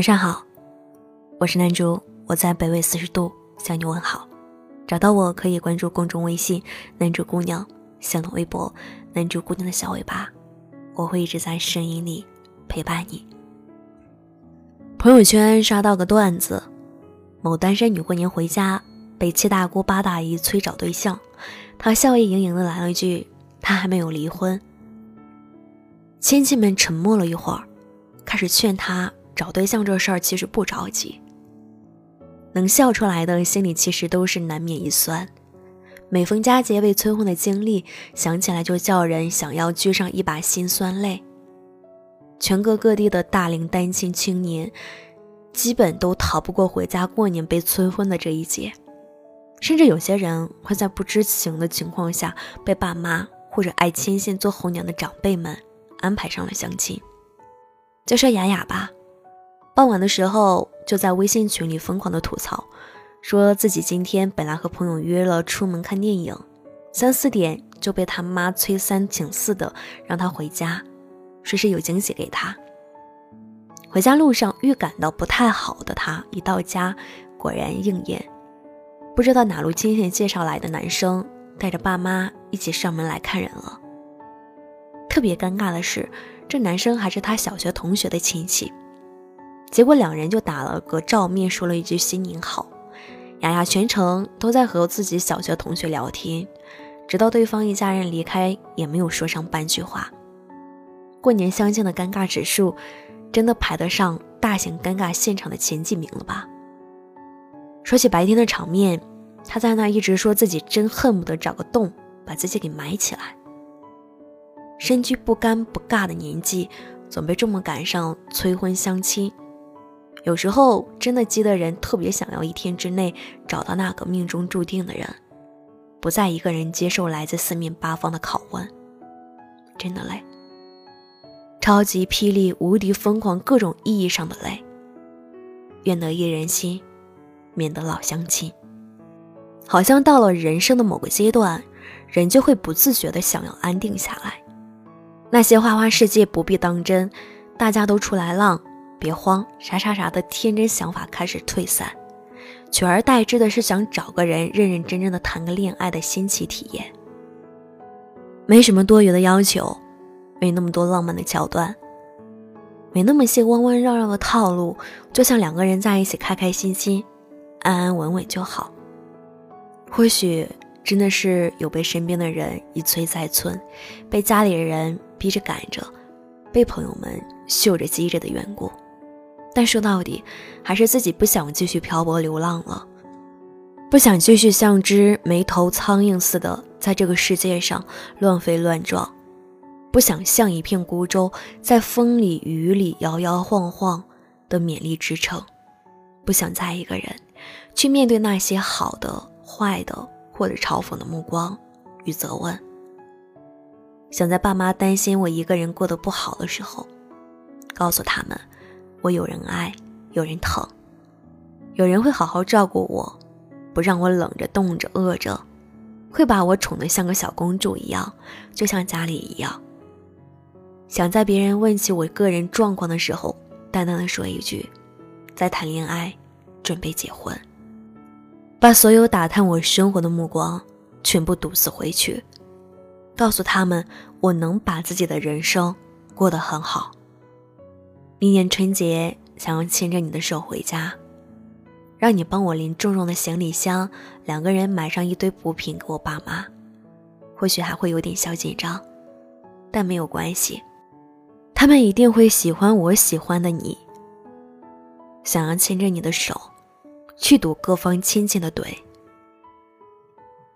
晚上好，我是南竹，我在北纬四十度向你问好。找到我可以关注公众微信“南竹姑娘”，新浪微博“南竹姑娘的小尾巴”，我会一直在声音里陪伴你。朋友圈刷到个段子：某单身女过年回家，被七大姑八大姨催找对象，她笑意盈盈的来了一句：“她还没有离婚。”亲戚们沉默了一会儿，开始劝她。找对象这事儿其实不着急，能笑出来的心里其实都是难免一酸。每逢佳节被催婚的经历，想起来就叫人想要掬上一把辛酸泪。全国各地的大龄单亲青年，基本都逃不过回家过年被催婚的这一劫，甚至有些人会在不知情的情况下，被爸妈或者爱牵线做红娘的长辈们安排上了相亲。就说雅雅吧。傍晚的时候，就在微信群里疯狂的吐槽，说自己今天本来和朋友约了出门看电影，三四点就被他妈催三请四的让他回家，说是有惊喜给他。回家路上预感到不太好的他，一到家果然应验，不知道哪路亲戚介绍来的男生带着爸妈一起上门来看人了。特别尴尬的是，这男生还是他小学同学的亲戚。结果两人就打了个照面，说了一句“新年好”。雅雅全程都在和自己小学同学聊天，直到对方一家人离开，也没有说上半句话。过年相亲的尴尬指数，真的排得上大型尴尬现场的前几名了吧？说起白天的场面，他在那一直说自己真恨不得找个洞把自己给埋起来。身居不尴不尬的年纪，总被这么赶上催婚相亲。有时候真的激的人特别想要一天之内找到那个命中注定的人，不再一个人接受来自四面八方的拷问，真的累。超级霹雳无敌疯狂各种意义上的累。愿得一人心，免得老相亲。好像到了人生的某个阶段，人就会不自觉的想要安定下来。那些花花世界不必当真，大家都出来浪。别慌，啥啥啥的天真想法开始退散，取而代之的是想找个人认认真真的谈个恋爱的新奇体验。没什么多余的要求，没那么多浪漫的桥段，没那么些弯弯绕绕的套路，就像两个人在一起开开心心、安安稳稳就好。或许真的是有被身边的人一催再催，被家里的人逼着赶着，被朋友们秀着急着的缘故。但说到底，还是自己不想继续漂泊流浪了，不想继续像只没头苍蝇似的在这个世界上乱飞乱撞，不想像一片孤舟在风里雨里摇摇晃晃的勉力支撑，不想再一个人去面对那些好的、坏的或者嘲讽的目光与责问，想在爸妈担心我一个人过得不好的时候，告诉他们。我有人爱，有人疼，有人会好好照顾我，不让我冷着、冻着、饿着，会把我宠得像个小公主一样，就像家里一样。想在别人问起我个人状况的时候，淡淡的说一句：“在谈恋爱，准备结婚。”把所有打探我生活的目光全部堵死回去，告诉他们我能把自己的人生过得很好。明年春节想要牵着你的手回家，让你帮我拎重重的行李箱，两个人买上一堆补品给我爸妈，或许还会有点小紧张，但没有关系，他们一定会喜欢我喜欢的你。想要牵着你的手，去堵各方亲戚的怼。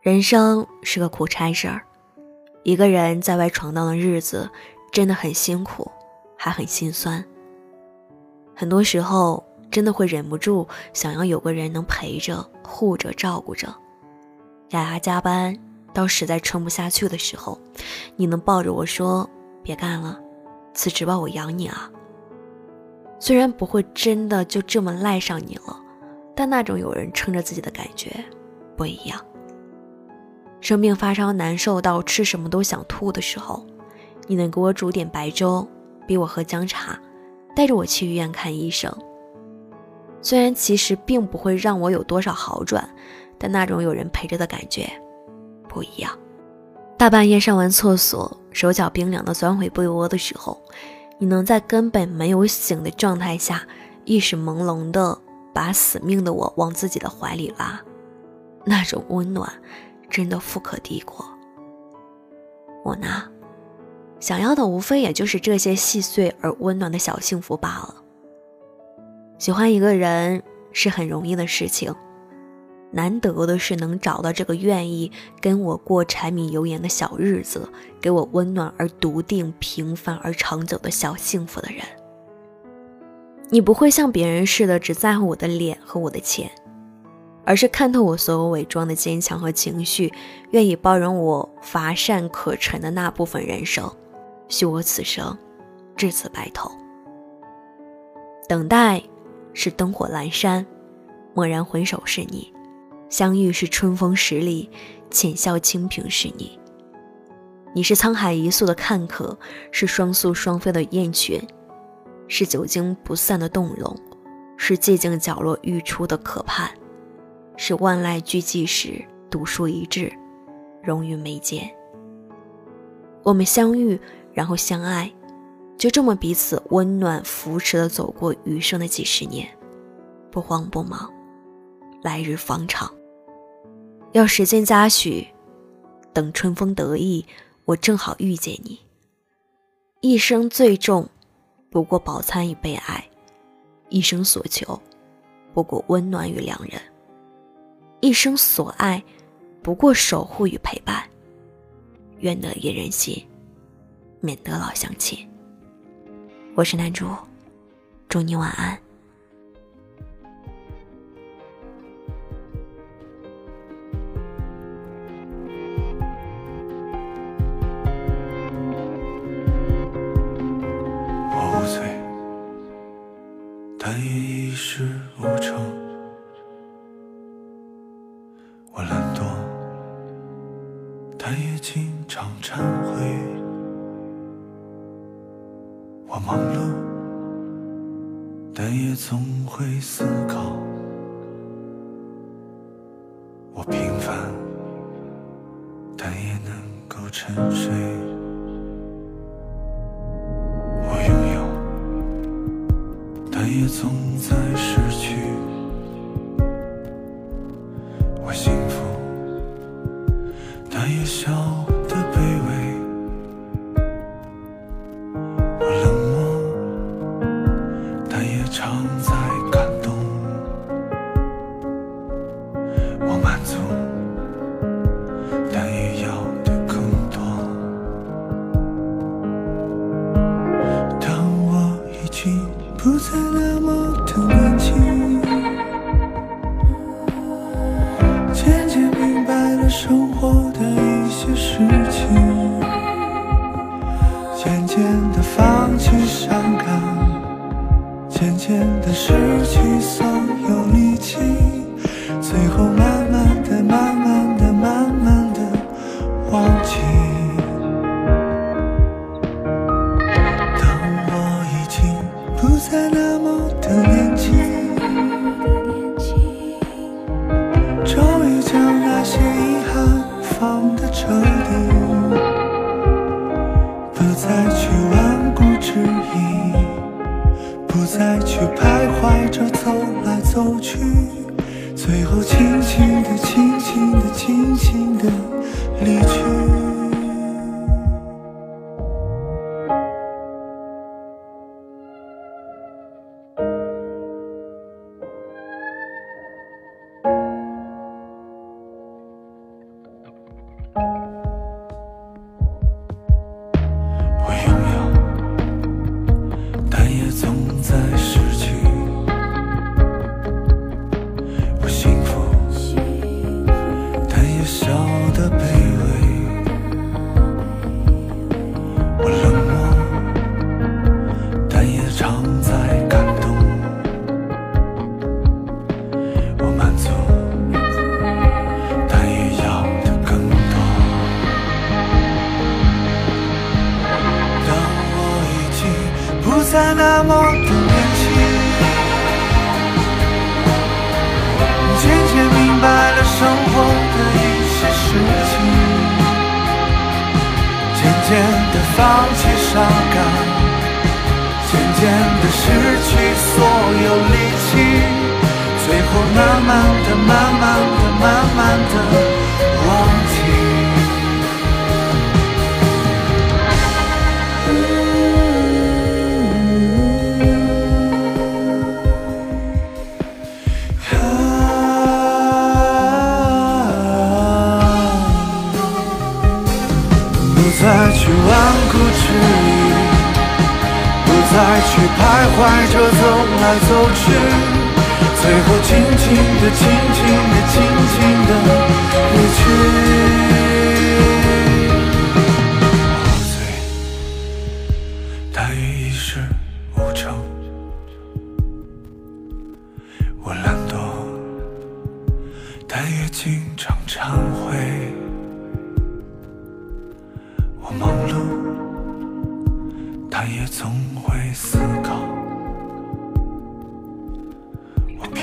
人生是个苦差事儿，一个人在外闯荡的日子真的很辛苦，还很心酸。很多时候，真的会忍不住想要有个人能陪着、护着、照顾着。雅雅加班到实在撑不下去的时候，你能抱着我说：“别干了，辞职吧，我养你啊。”虽然不会真的就这么赖上你了，但那种有人撑着自己的感觉不一样。生病发烧难受到吃什么都想吐的时候，你能给我煮点白粥，逼我喝姜茶。带着我去医院看医生，虽然其实并不会让我有多少好转，但那种有人陪着的感觉不一样。大半夜上完厕所，手脚冰凉的钻回被窝的时候，你能在根本没有醒的状态下，意识朦胧的把死命的我往自己的怀里拉，那种温暖真的富可敌国。我呢，想要的无非也就是这些细碎而温暖的小幸福罢了。喜欢一个人是很容易的事情，难得的是能找到这个愿意跟我过柴米油盐的小日子，给我温暖而笃定、平凡而长久的小幸福的人。你不会像别人似的只在乎我的脸和我的钱，而是看透我所有伪装的坚强和情绪，愿意包容我乏善可陈的那部分人生，许我此生至此白头。等待。是灯火阑珊，蓦然回首是你；相遇是春风十里，浅笑清平是你。你是沧海一粟的看客，是双宿双飞的雁群，是久经不散的动容，是寂静角落欲出的渴盼，是万籁俱寂时独树一帜，融于眉间。我们相遇，然后相爱。就这么彼此温暖扶持的走过余生的几十年，不慌不忙，来日方长。要时间嘉许，等春风得意，我正好遇见你。一生最重，不过饱餐与被爱；一生所求，不过温暖与良人；一生所爱，不过守护与陪伴。愿得一人心，免得老相亲。我是男主，祝你晚安。我无罪，但也一事无成；我懒惰，但也经常忏悔。忙碌，但也总会思考；我平凡，但也能够沉睡；我拥有，但也总在失常在感动，我满足，但也要的更多。当我已经不再那么的年轻，渐渐明白了生活的一些事情。渐渐的失去所有力气最后慢慢的慢慢的慢慢的忘记。当我已经不再能最后轻轻的、轻轻的、轻轻的离去。总在。渐渐地放弃伤感渐渐地失去所有力气最后慢慢地慢慢地慢慢地忘记怀着走来走去，最后轻轻地、轻轻地、轻轻地离去。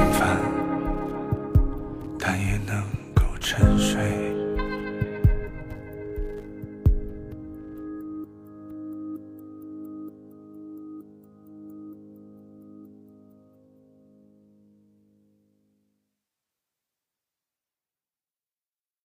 平凡但也能够沉睡。